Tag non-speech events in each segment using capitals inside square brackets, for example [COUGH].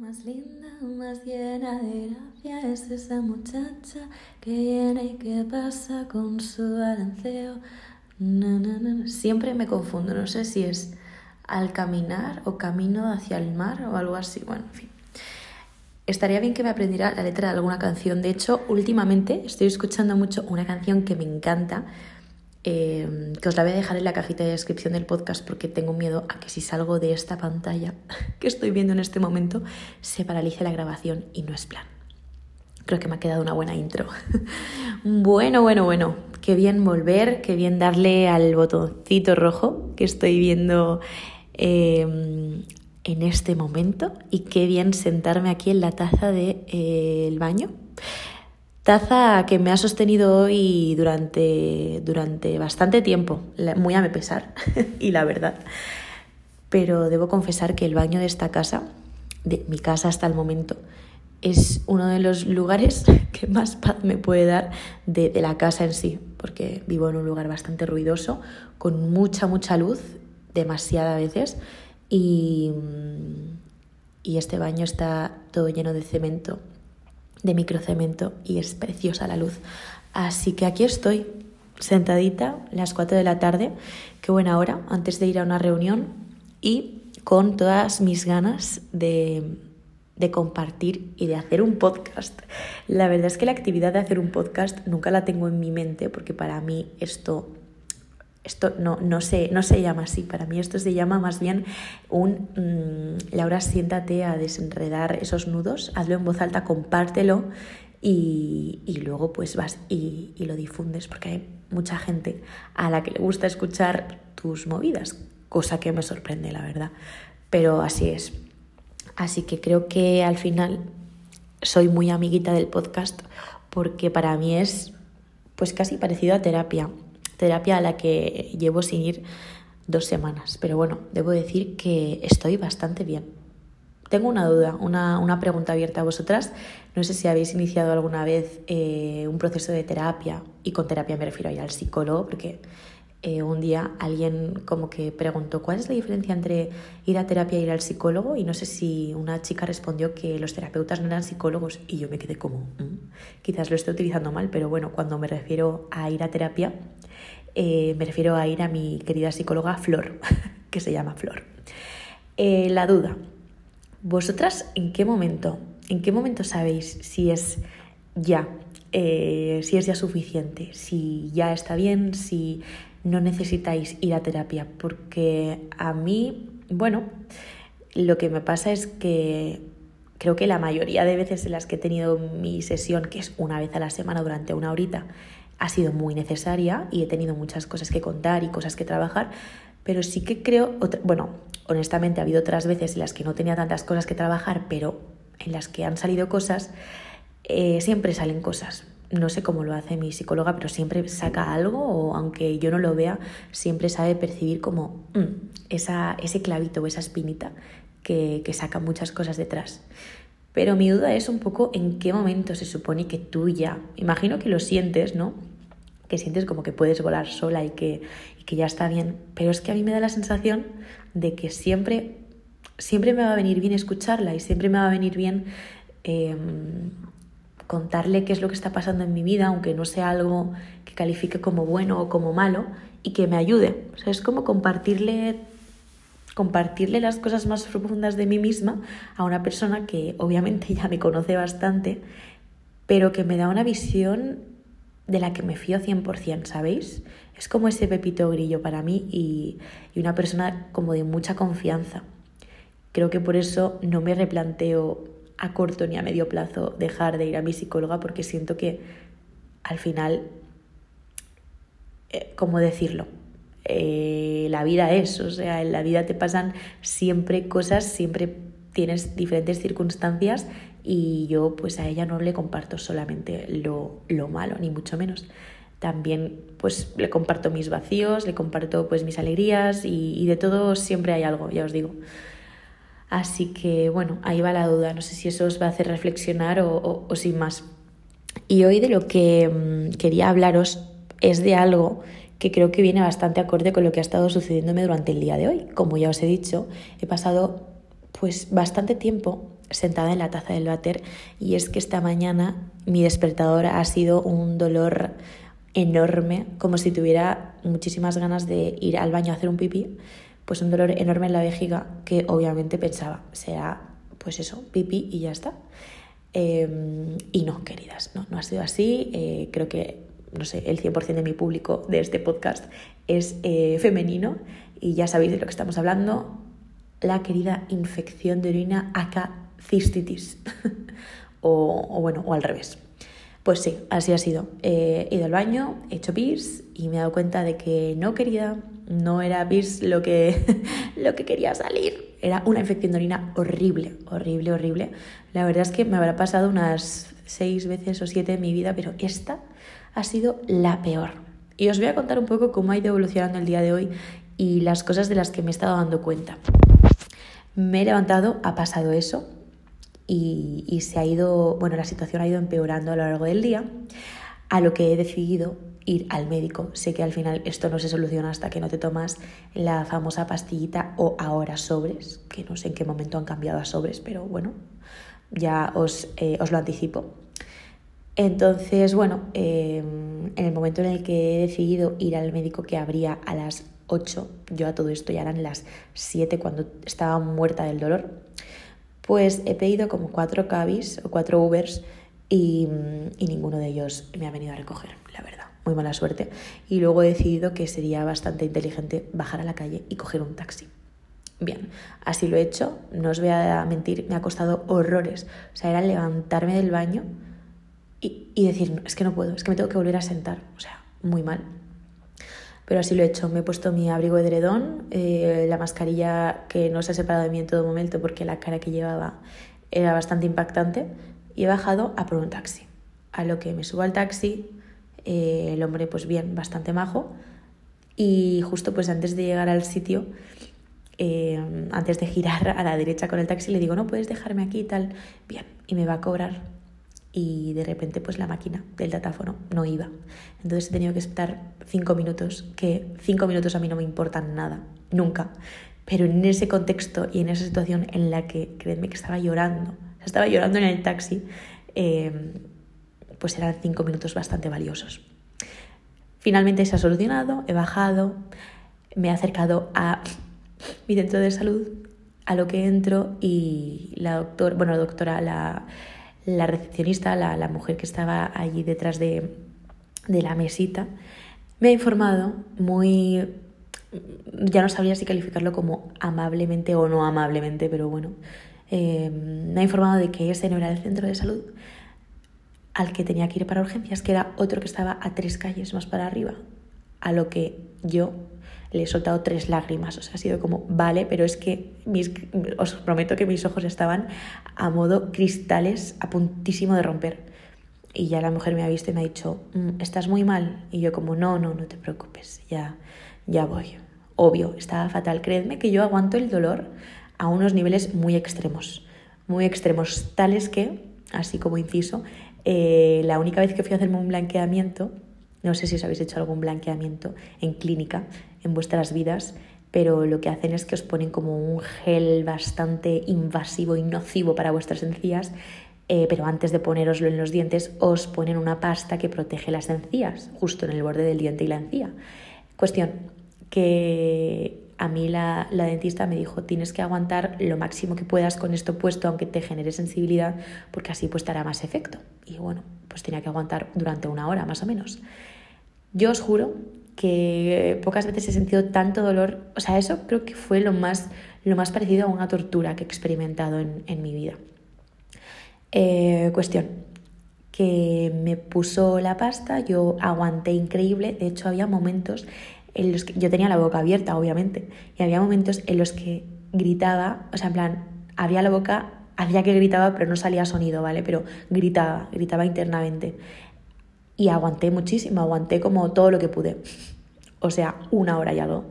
más linda, más llena de gracia es esa muchacha que viene y que pasa con su balanceo. Na, na, na. Siempre me confundo, no sé si es al caminar o camino hacia el mar o algo así. Bueno, en fin. Estaría bien que me aprendiera la letra de alguna canción. De hecho, últimamente estoy escuchando mucho una canción que me encanta, eh, que os la voy a dejar en la cajita de descripción del podcast porque tengo miedo a que si salgo de esta pantalla [LAUGHS] que estoy viendo en este momento se paralice la grabación y no es plan. Creo que me ha quedado una buena intro. [LAUGHS] bueno, bueno, bueno. Qué bien volver, qué bien darle al botoncito rojo que estoy viendo eh, en este momento y qué bien sentarme aquí en la taza del de, eh, baño Que me ha sostenido hoy durante, durante bastante tiempo, muy a mi pesar, [LAUGHS] y la verdad. Pero debo confesar que el baño de esta casa, de mi casa hasta el momento, es uno de los lugares [LAUGHS] que más paz me puede dar de, de, la casa en sí, porque vivo en un lugar bastante ruidoso, con mucha, mucha luz, demasiada a veces, y, y este baño está todo lleno de cemento de microcemento y es preciosa la luz. Así que aquí estoy, sentadita, las 4 de la tarde, qué buena hora, antes de ir a una reunión y con todas mis ganas de, de compartir y de hacer un podcast. La verdad es que la actividad de hacer un podcast nunca la tengo en mi mente porque para mí esto esto no, no, se, no se llama así, para mí esto se llama más bien un mmm, Laura, siéntate a desenredar esos nudos, hazlo en voz alta, compártelo y, y luego pues vas y, y, lo difundes porque hay mucha gente a la que le gusta escuchar tus movidas, cosa que me sorprende, la verdad. Pero así es. Así que creo que al final soy muy amiguita del podcast porque para mí es pues casi parecido a terapia terapia a la que llevo sin ir dos semanas. Pero bueno, debo decir que estoy bastante bien. Tengo una duda, una, una pregunta abierta a vosotras. No sé si habéis iniciado alguna vez eh, un proceso de terapia, y con terapia me refiero a ir al psicólogo, porque eh, un día alguien como que preguntó cuál es la diferencia entre ir a terapia e ir al psicólogo y no sé si una chica respondió que los terapeutas no eran psicólogos y yo me quedé como, mm, quizás lo estoy utilizando mal, pero bueno, cuando me refiero a ir a terapia eh, me refiero a ir a mi querida psicóloga Flor, [LAUGHS] que se llama Flor. Eh, la duda. ¿Vosotras en qué momento, en qué momento sabéis si es ya, eh, si es ya suficiente, si ya está bien, si no necesitáis ir a terapia? Porque a mí, bueno, lo que me pasa es que creo que la mayoría de veces en las que he tenido mi sesión, que es una vez a la semana durante una horita, ha sido muy necesaria y he tenido muchas cosas que contar y cosas que trabajar, pero sí que creo, bueno, honestamente ha habido otras veces en las que no tenía tantas cosas que trabajar, pero en las que han salido cosas, eh, siempre salen cosas. No sé cómo lo hace mi psicóloga, pero siempre saca algo o aunque yo no lo vea, siempre sabe percibir como mm, esa, ese clavito o esa espinita que, que saca muchas cosas detrás. Pero mi duda es un poco en qué momento se supone que tú ya, imagino que lo sientes, ¿no? Que sientes como que puedes volar sola y que, y que ya está bien, pero es que a mí me da la sensación de que siempre, siempre me va a venir bien escucharla y siempre me va a venir bien eh, contarle qué es lo que está pasando en mi vida, aunque no sea algo que califique como bueno o como malo, y que me ayude. O sea, es como compartirle compartirle las cosas más profundas de mí misma a una persona que obviamente [LAUGHS] ya me conoce bastante, pero que me da una visión de la que me fío 100%, ¿sabéis? Es como ese pepito grillo para mí y, y una persona como de mucha confianza. Creo que por eso no me replanteo a corto ni a medio plazo dejar de ir a mi psicóloga porque siento que al final, eh, ¿cómo decirlo? Eh, la vida es, o sea, en la vida te pasan siempre cosas, siempre tienes diferentes circunstancias y yo pues a ella no le comparto solamente lo, lo malo, ni mucho menos. También pues le comparto mis vacíos, le comparto pues mis alegrías y, y de todo siempre hay algo, ya os digo. Así que bueno, ahí va la duda, no sé si eso os va a hacer reflexionar o, o, sin más. Y hoy de lo que mmm, quería hablaros es de algo que creo que viene bastante acorde con lo que ha estado sucediéndome durante el día de hoy. Como ya os he dicho, he pasado pues bastante tiempo sentada en la taza del váter y es que esta mañana mi despertador ha sido un dolor enorme, como si tuviera muchísimas ganas de ir al baño a hacer un pipí, pues un dolor enorme en la vejiga que obviamente pensaba, será pues eso, pipí y ya está. Em, y no, queridas, no, no ha sido así. Eh, creo que, no sé, el 100% de mi público de este podcast es eh, femenino y ya sabéis de lo que estamos hablando. La querida infección de orina acá cistitis. [LAUGHS] o, bueno, o al revés. Pues sí, así ha sido. he ido al baño, he hecho pis y me he dado cuenta de que no querida, no era pis lo que, [LAUGHS] lo que quería salir. Era una infección de orina horrible, horrible, horrible. La verdad es que me habrá pasado unas seis veces o siete en mi vida, pero esta ha sido la peor. Y os voy a contar un poco cómo ha ido evolucionando el día de hoy y las cosas de las que me he estado dando cuenta. Me he levantado, ha pasado eso, y, se ha ido, bueno, la situación ha ido empeorando a lo largo del día, a lo que he decidido ir al médico. Sé que al final esto no se soluciona hasta que no te tomas la famosa pastillita o ahora sobres, que no sé en qué momento han cambiado a sobres, pero bueno, ya os, eh, os lo anticipo. Entonces, bueno, em, en el momento en el que he decidido ir al médico que abría a las 8, yo a todo esto ya eran las 7 cuando estaba muerta del dolor, pues he pedido como cuatro cabis o cuatro Ubers y, ninguno de ellos me ha venido a recoger, la verdad. Muy mala suerte. Y luego he decidido que sería bastante inteligente bajar a la calle y coger un taxi. Bien, así lo he hecho, no os voy a mentir, me ha costado horrores. O sea, era levantarme del baño y, y decir, es que no puedo, es que me tengo que volver a sentar. O sea, muy mal pero así lo he hecho. Me he puesto mi abrigo de edredón, eh, la mascarilla que no se ha separado de mí en todo momento porque la cara que llevaba era bastante impactante y he bajado a por un taxi. A lo que me subo al taxi, eh, el hombre pues bien, bastante majo y justo pues antes de llegar al sitio, eh, antes de girar a la derecha con el taxi, le digo, no puedes dejarme aquí y tal. Bien, y me va a cobrar y de repente pues la máquina del datáfono no iba. Entonces he tenido que esperar cinco minutos, que cinco minutos a mí no me importan nada, nunca. Pero en ese contexto y en esa situación en la que, créeme que estaba llorando, estaba llorando en el taxi, em, pues eran cinco minutos bastante valiosos. Finalmente se ha solucionado, he bajado, me he acercado a mi centro de salud, a lo que entro y la doctora, bueno, la doctora, la la recepcionista, la, mujer que estaba allí detrás de, la mesita, me ha informado muy ya no sabría si calificarlo como amablemente o no amablemente, pero bueno, eh, me ha informado de que ese no era el centro de salud al que tenía que ir para urgencias, que era otro que estaba a tres calles más para arriba, a lo que yo le he soltado tres lágrimas. O sea, ha sido como, vale, pero es que mis, os prometo que mis ojos estaban a modo cristales a puntísimo de romper. Y ya la mujer me ha visto y me ha dicho, mm, ¿estás muy mal? Y yo como, no, no, no te preocupes, ya, ya voy. Obvio, estaba fatal. Creedme que yo aguanto el dolor a unos niveles muy extremos, muy extremos, tales que, así como inciso, eh, la única vez que fui a hacerme un blanqueamiento, no sé si os habéis hecho algún blanqueamiento en clínica en vuestras vidas, pero lo que hacen es que os ponen como un gel bastante invasivo y nocivo para vuestras encías, eh, pero antes de poneroslo en los dientes os ponen una pasta que protege las encías, justo en el borde del diente y la encía. Cuestión, que a mí la, la, dentista me dijo tienes que aguantar lo máximo que puedas con esto puesto aunque te genere sensibilidad porque así pues te hará más efecto. Y bueno, pues tenía que aguantar durante una hora más o menos. Yo os juro que pocas veces he sentido tanto dolor, o sea, eso creo que fue lo más, lo más parecido a una tortura que he experimentado en, mi vida. Eh, cuestión, que me puso la pasta, yo aguanté increíble, de hecho había momentos en los que yo tenía la boca abierta, obviamente, y había momentos en los que gritaba, o sea, en plan, abría la boca, hacía que gritaba, pero no salía sonido, ¿vale? Pero gritaba, gritaba internamente y aguanté muchísimo, aguanté como todo lo que pude. O sea, una hora y algo.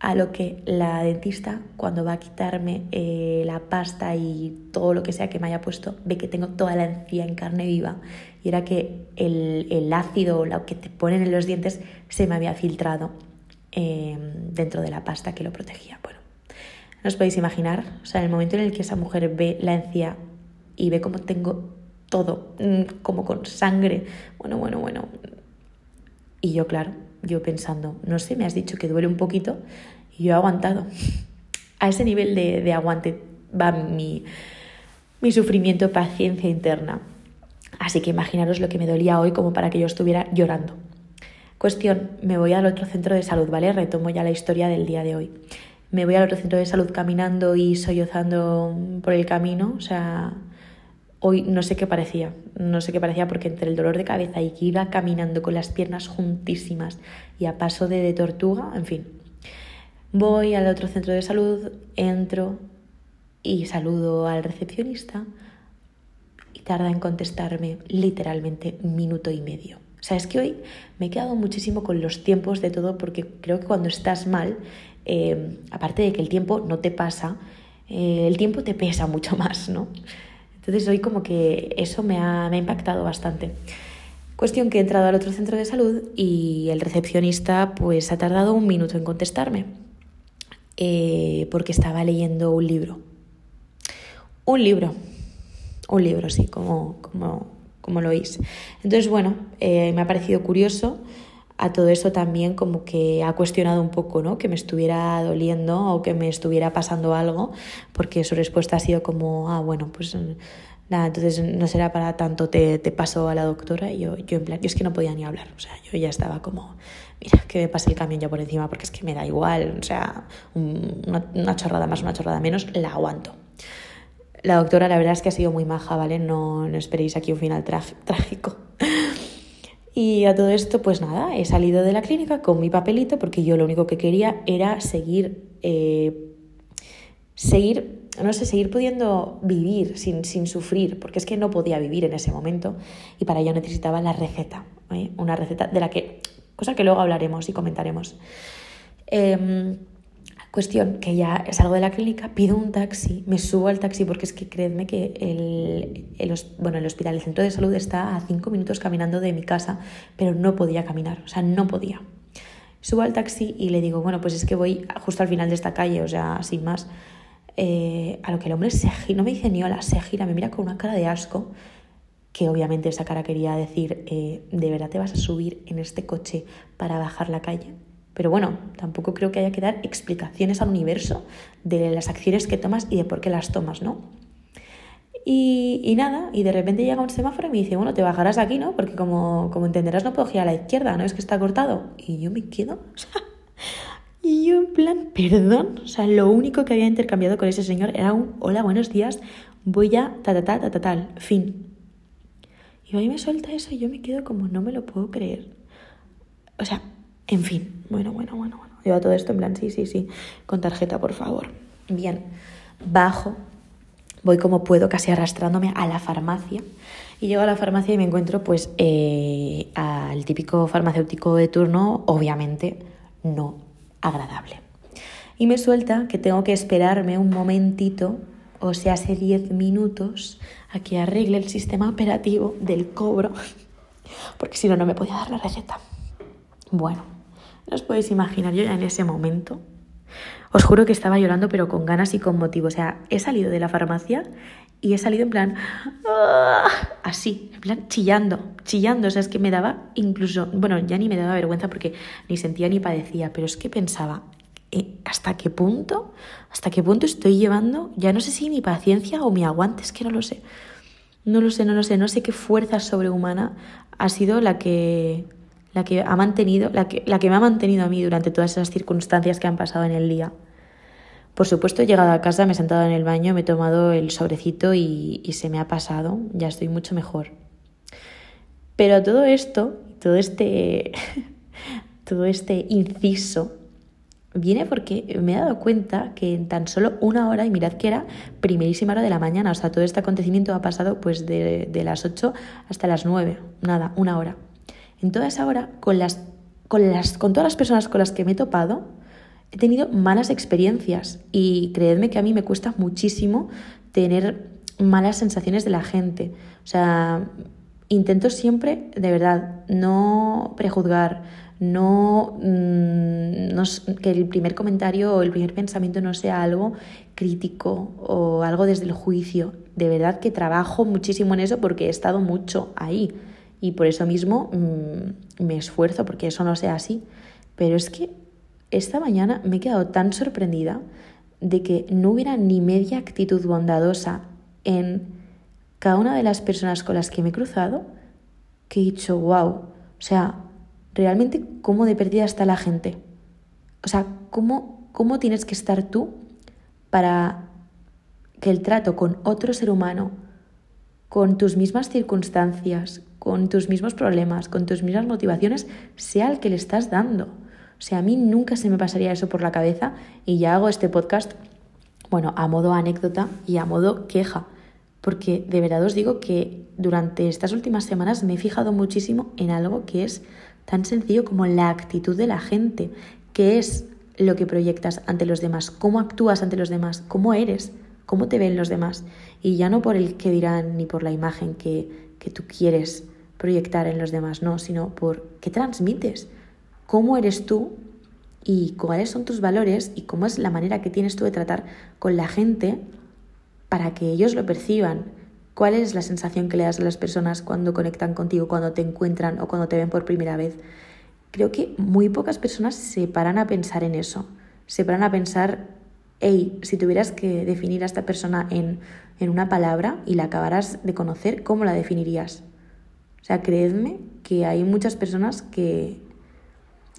A lo que la dentista, cuando va a quitarme eh, la pasta y todo lo que sea que me haya puesto, ve que tengo toda la encía en carne viva. Y era que el, el ácido, lo que te ponen en los dientes, se me había filtrado eh, dentro de la pasta que lo protegía. Bueno, No os podéis imaginar, o sea, el momento en el que esa mujer ve la encía y ve cómo tengo todo, mm, como con sangre, bueno, bueno, bueno. Y yo, claro, yo pensando, no sé, me has dicho que duele un poquito y yo he aguantado. A ese nivel de, de aguante va mi, mi sufrimiento, paciencia interna. Así que imaginaros lo que me dolía hoy como para que yo estuviera llorando. Cuestión, me voy al otro centro de salud, ¿vale? Retomo ya la historia del día de hoy. Me voy al otro centro de salud caminando y sollozando por el camino, o sea, hoy no sé qué parecía, no sé qué parecía porque entre el dolor de cabeza y que iba caminando con las piernas juntísimas y a paso de, tortuga, en fin. Voy al otro centro de salud, entro y saludo al recepcionista y tarda en contestarme literalmente minuto y medio. O sea, es que hoy me he quedado muchísimo con los tiempos de todo porque creo que cuando estás mal, eh, aparte de que el tiempo no te pasa, eh, el tiempo te pesa mucho [LAUGHS] más, ¿no? Entonces hoy como que eso me ha, me ha impactado bastante. Cuestión que he entrado al otro centro de salud y el recepcionista pues ha tardado un minuto en contestarme eh, porque estaba leyendo un libro. Un libro, un libro, sí, como, como como lo oís. Entonces, bueno, eh, me ha parecido curioso. A todo eso también como que ha cuestionado un poco, ¿no? Que me estuviera doliendo o que me estuviera pasando algo, porque su respuesta ha sido como, ah, bueno, pues nada, entonces no será para tanto, te, te paso a la doctora. Y yo, yo en plan, yo es que no podía ni hablar, o sea, yo ya estaba como, mira, que me pase el camión ya por encima, porque es que me da igual, o sea, una, una chorrada más, una chorrada menos, la aguanto. La doctora la verdad es que ha sido muy maja, ¿vale? No, no esperéis aquí un final trágico. Y a todo esto, pues nada, he salido de la clínica con mi papelito porque yo lo único que quería era seguir, eh, seguir, no sé, seguir pudiendo vivir sin, sin, sufrir, porque es que no podía vivir en ese momento y para ello necesitaba la receta, ¿eh? una receta de la que, cosa que luego hablaremos y comentaremos. Eh, Cuestión que ya salgo de la clínica, pido un taxi, me subo al taxi porque es que creedme que el, el, bueno, el hospital, el centro de salud está a cinco minutos caminando de mi casa, pero no podía caminar, o sea, no podía. Subo al taxi y le digo, bueno, pues es que voy justo al final de esta calle, o sea, sin más. Eh, a lo que el hombre se gira, no me dice ni hola, se gira, me mira con una cara de asco, que obviamente esa cara quería decir, eh, ¿de verdad te vas a subir en este coche para bajar la calle? Pero bueno, tampoco creo que haya que dar explicaciones al universo de las acciones que tomas y de por qué las tomas, ¿no? Y, nada, y de repente llega un semáforo y me dice, bueno, te bajarás aquí, ¿no? Porque como, como entenderás no puedo girar a la izquierda, ¿no? Es que está cortado. Y yo me quedo, [LAUGHS] y yo en plan, perdón, o sea, lo único que había intercambiado con ese señor era un, hola, buenos días, voy a ta ta ta ta ta tal, fin. Y ahí me suelta eso y yo me quedo como, no me lo puedo creer. O sea, en fin, bueno, bueno, bueno, bueno. Lleva todo esto en plan, sí, sí, sí, con tarjeta, por favor. Bien, bajo, voy como puedo, casi arrastrándome a la farmacia. Y llego a la farmacia y me encuentro, pues, eh, al típico farmacéutico de turno, obviamente no agradable. Y me suelta que tengo que esperarme un momentito, o sea, hace 10 minutos, a que arregle el sistema operativo del cobro, [LAUGHS] porque si no, no me podía dar la receta. Bueno, no os podéis imaginar, yo ya en ese momento, os juro que estaba llorando, pero con ganas y con motivo. O sea, he salido de la farmacia y he salido en plan, ¡ah! así, en plan chillando, chillando. O sea, es que me daba incluso, bueno, ya ni me daba vergüenza porque ni sentía ni padecía, pero es que pensaba, eh, ¿hasta qué punto? ¿Hasta qué punto estoy llevando? Ya no sé si mi paciencia o mi aguante, es que no lo sé. No lo sé, no lo sé, no sé qué fuerza sobrehumana ha sido la que la que ha mantenido, la que, la que me ha mantenido a mí durante todas esas circunstancias que han pasado en el día. Por supuesto, he llegado a casa, me he sentado en el baño, me he tomado el sobrecito y, y se me ha pasado, ya estoy mucho mejor. Pero todo esto, todo este, [LAUGHS] todo este inciso, viene porque me he dado cuenta que en tan solo una hora, y mirad que era primerísima hora de la mañana, o sea, todo este acontecimiento ha pasado pues de, de las 8 hasta las 9, nada, una hora. En toda esa con, las, con, las, con todas las personas con las que me he topado, he tenido malas experiencias y creedme que a mí me cuesta muchísimo tener malas sensaciones de la gente. O sea, intento siempre, de verdad, no prejuzgar, no, mm, que el primer comentario o el primer pensamiento no sea algo crítico o algo desde el juicio. De verdad que trabajo muchísimo en eso porque he estado mucho ahí y por eso mismo mm, me esfuerzo porque eso no sea así. Pero es que esta mañana me he quedado tan sorprendida de que no hubiera ni media actitud bondadosa en cada una de las personas con las que me he cruzado que he dicho, wow, o sea, realmente cómo de perdida está la gente. O sea, cómo, cómo tienes que estar tú para que el trato con otro ser humano, con tus mismas circunstancias, con tus mismos problemas, con tus mismas motivaciones, sea el que le estás dando. O sea, a mí nunca se me pasaría eso por la cabeza y ya hago este podcast, bueno, a modo anécdota y a modo queja, porque de verdad os digo que durante estas últimas semanas me he fijado muchísimo en algo que es tan sencillo como la actitud de la gente, que es lo que proyectas ante los demás, cómo actúas ante los demás, cómo eres, cómo te ven los demás. Y ya no por el que dirán ni por la imagen que, que tú quieres proyectar en los demás, no, sino por qué transmites, cómo eres tú y cuáles son tus valores y cómo es la manera que tienes tú de tratar con la gente para que ellos lo perciban. ¿Cuál es la sensación que le das a las personas cuando conectan contigo, cuando te encuentran o cuando te ven por primera vez? Creo que muy pocas personas se paran a pensar en eso. Se paran a pensar, hey, si tuvieras que definir a esta persona en, en una palabra y la acabaras de conocer, ¿cómo la definirías? O sea, creedme que hay muchas personas que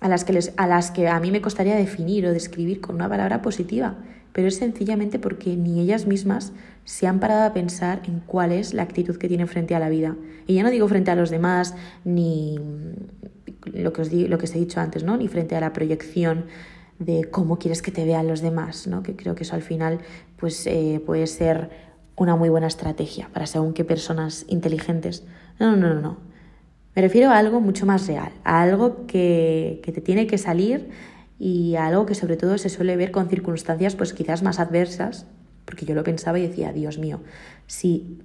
a las que, a las que a mí me costaría definir o describir con una palabra positiva, pero es sencillamente porque ni ellas mismas se han parado a pensar en cuál es la actitud que tienen frente a la vida. Y ya no digo frente a los demás, ni lo que os, lo que os he dicho antes, ¿no? ni frente a la proyección de cómo quieres que te vean los demás, ¿no? que creo que eso al final pues, eh, puede ser una muy buena estrategia para según qué personas inteligentes no, no, no, no. Me refiero a algo mucho más real, a algo que, que te tiene que salir y a algo que sobre todo se suele ver con circunstancias pues quizás más adversas, porque yo lo pensaba y decía, Dios mío, si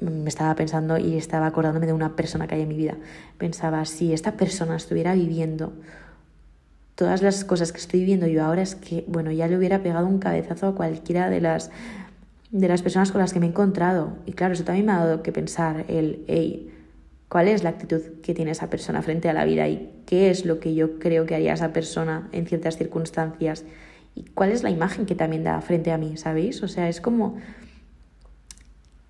me estaba pensando y estaba acordándome de una persona que hay en mi vida, pensaba, si esta persona estuviera viviendo todas las cosas que estoy viviendo yo ahora es que, bueno, ya le hubiera pegado un cabezazo a cualquiera de las de las personas con las que me he encontrado. Y claro, eso también me ha dado que pensar el, hey, ¿cuál es la actitud que tiene esa persona frente a la vida? ¿Y qué es lo que yo creo que haría esa persona en ciertas circunstancias? ¿Y cuál es la imagen que también da frente a mí? ¿Sabéis? O sea, es como...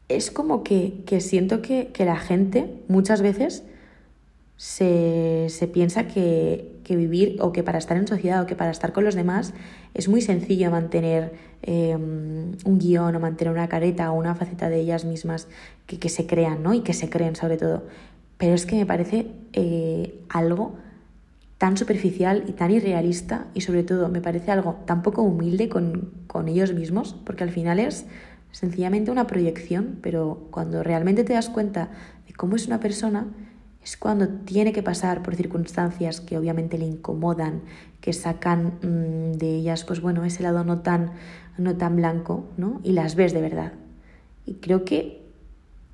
Es como que, que siento que, que la gente muchas veces se, se piensa que, que, vivir o que para estar en sociedad o que para estar con los demás es muy sencillo mantener em, un guion o mantener una careta o una faceta de ellas mismas que, que, se crean ¿no? y que se creen sobre todo. Pero es que me parece eh, algo tan superficial y tan irrealista y sobre todo me parece algo tan poco humilde con, con ellos mismos porque al final es sencillamente una proyección, pero cuando realmente te das cuenta de cómo es una persona, es cuando tiene que pasar por circunstancias que obviamente le incomodan, que sacan mm, de ellas, pues bueno, ese lado no tan, no tan blanco, ¿no? Y las ves de verdad. Y creo que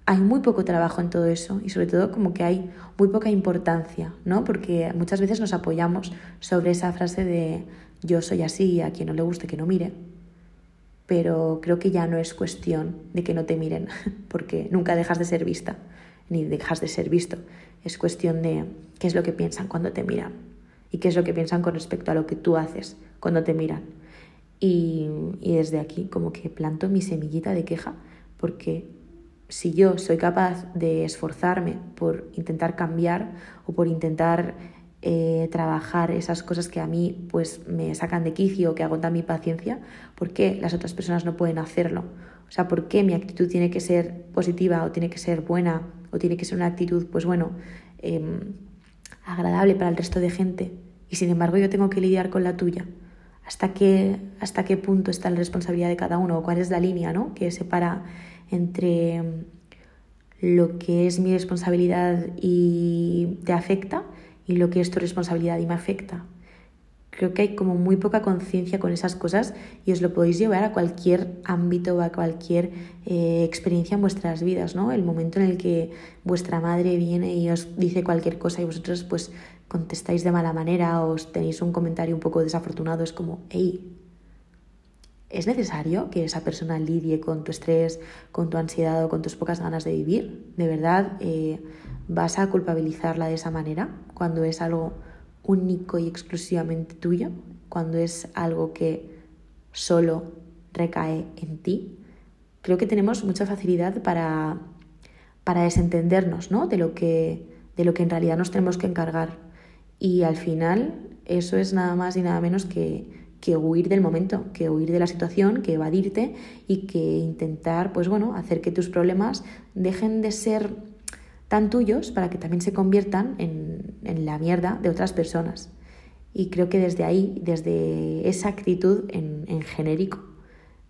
hay muy poco trabajo en todo eso y sobre todo como que hay muy poca importancia, ¿no? Porque muchas veces nos apoyamos sobre esa frase de yo soy así, a quien no le guste que no mire. Pero creo que ya no es cuestión de que no te miren, [LAUGHS] porque nunca dejas de ser vista, ni dejas de ser visto es cuestión de qué es lo que piensan cuando te miran y qué es lo que piensan con respecto a lo que tú haces cuando te miran. Y, desde aquí como que planto mi semillita de queja porque si yo soy capaz de esforzarme por intentar cambiar o por intentar eh, trabajar esas cosas que a mí pues me sacan de quicio o que agotan mi paciencia, ¿por qué las otras personas no pueden hacerlo? O sea, ¿por qué mi actitud tiene que ser positiva o tiene que ser buena o tiene que ser una actitud, pues bueno, em, agradable para el resto de gente y sin embargo yo tengo que lidiar con la tuya. ¿Hasta qué, hasta qué punto está la responsabilidad de cada uno? ¿Cuál es la línea ¿no? que separa entre em, lo que es mi responsabilidad y te afecta y lo que es tu responsabilidad y me afecta? Creo que hay como muy poca conciencia con esas cosas y os lo podéis llevar a cualquier ámbito o a cualquier eh, experiencia en vuestras vidas, ¿no? El momento en el que vuestra madre viene y os dice cualquier cosa y vosotros pues contestáis de mala manera o os tenéis un comentario un poco desafortunado, es como, hey, ¿es necesario que esa persona lidie con tu estrés, con tu ansiedad o con tus pocas ganas de vivir? ¿De verdad eh, vas a culpabilizarla de esa manera cuando es algo único y exclusivamente tuyo, cuando es algo que solo recae en ti, creo que tenemos mucha facilidad para, para desentendernos ¿no? de, lo que, de lo que en realidad nos tenemos que encargar. Y al final eso es nada más y nada menos que, que huir del momento, que huir de la situación, que evadirte y que intentar, pues bueno, hacer que tus problemas dejen de ser tan tuyos para que también se conviertan en, la mierda de otras personas. Y creo que desde ahí, desde esa actitud en, genérico,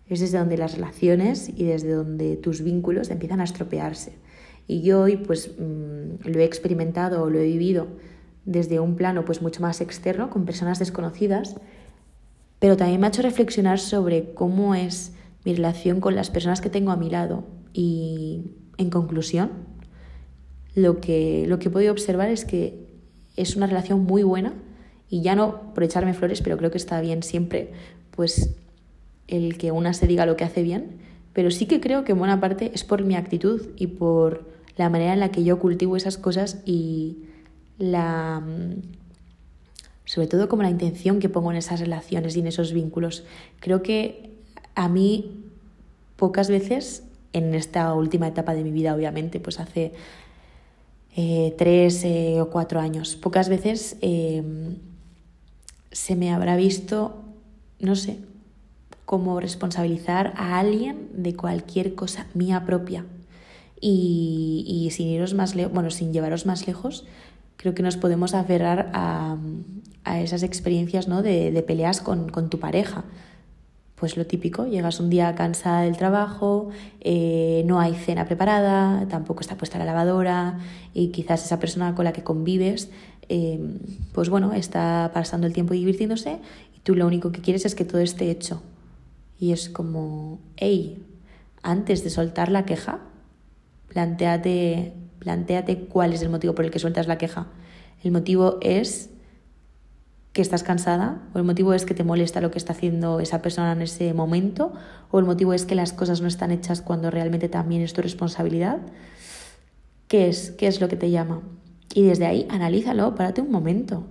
es desde donde las relaciones y desde donde tus vínculos empiezan a estropearse. Y yo hoy pues mm, lo he experimentado o lo he vivido desde un plano pues mucho más externo, con personas desconocidas, pero también me ha hecho reflexionar sobre cómo es mi relación con las personas que tengo a mi lado. Y en conclusión, lo que, lo que he podido observar es que es una relación muy buena y ya no por echarme flores, pero creo que está bien siempre, pues el que una se diga lo que hace bien, pero sí que creo que en buena parte es por mi actitud y por la manera en la que yo cultivo esas cosas y la sobre todo como la intención que pongo en esas relaciones y en esos vínculos. Creo que a mí pocas veces en esta última etapa de mi vida, obviamente, pues hace eh, tres eh, o cuatro años. Pocas veces em, se me habrá visto, no sé, como responsabilizar a alguien de cualquier cosa mía propia. Y, sin iros más bueno, sin llevaros más lejos, creo que nos podemos aferrar a, esas experiencias ¿no? de, peleas con, con tu pareja pues lo típico, llegas un día cansada del trabajo, eh, no hay cena preparada, tampoco está puesta la lavadora y quizás esa persona con la que convives, em, pues bueno, está pasando el tiempo divirtiéndose y tú lo único que quieres es que todo esté hecho. Y es como, hey, antes de soltar la queja, planteate, planteate cuál es el motivo por el que sueltas la queja. El motivo es que estás cansada, o el motivo es que te molesta lo que está haciendo esa persona en ese momento, o el motivo es que las cosas no están hechas cuando realmente también es tu responsabilidad. ¿Qué es? ¿Qué es lo que te llama? Y desde ahí analízalo, párate un momento.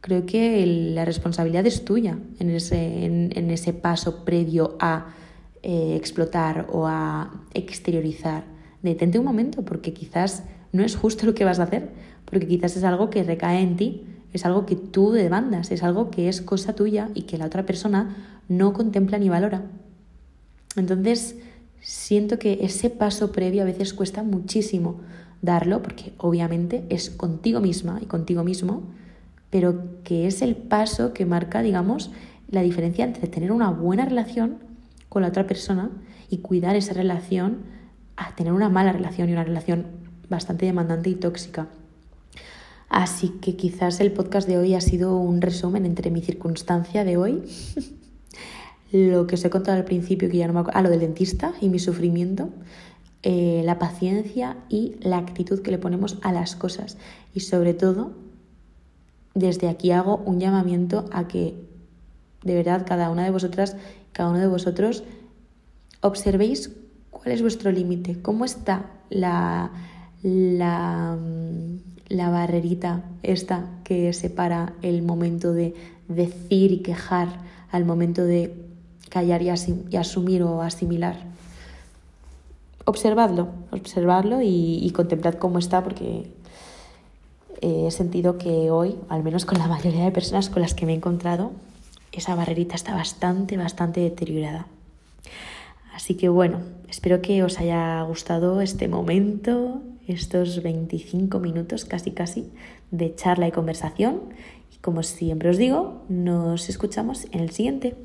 Creo que la responsabilidad es tuya en ese, en, ese paso previo a eh, explotar o a exteriorizar. Detente un momento porque quizás no es justo lo que vas a hacer, porque quizás es algo que recae en ti es algo que tú demandas, es algo que es cosa tuya y que la otra persona no contempla ni valora. Entonces, siento que ese paso previo a veces cuesta muchísimo darlo, porque obviamente es contigo misma y contigo mismo, pero que es el paso que marca, digamos, la diferencia entre tener una buena relación con la otra persona y cuidar esa relación a tener una mala relación y una relación bastante demandante y tóxica. Así que quizás el podcast de hoy ha sido un resumen entre mi circunstancia de hoy, [LAUGHS] lo que os he contado al principio, que ya no me acuerdo, ah, lo del dentista y mi sufrimiento, eh, la paciencia y la actitud que le ponemos a las cosas. Y sobre todo, desde aquí hago un llamamiento a que de verdad cada una de vosotras, cada uno de vosotros, observéis cuál es vuestro límite, cómo está la, la, la barrerita esta que separa el momento de decir y quejar al momento de callar y, asumir o asimilar. Observadlo, observadlo y, contemplad cómo está porque he sentido que hoy, al menos con la mayoría de personas con las que me he encontrado, esa barrerita está bastante, bastante deteriorada. Así que bueno, espero que os haya gustado este momento, estos 25 minutos casi casi de charla y conversación. Y como siempre os digo, nos escuchamos en el siguiente.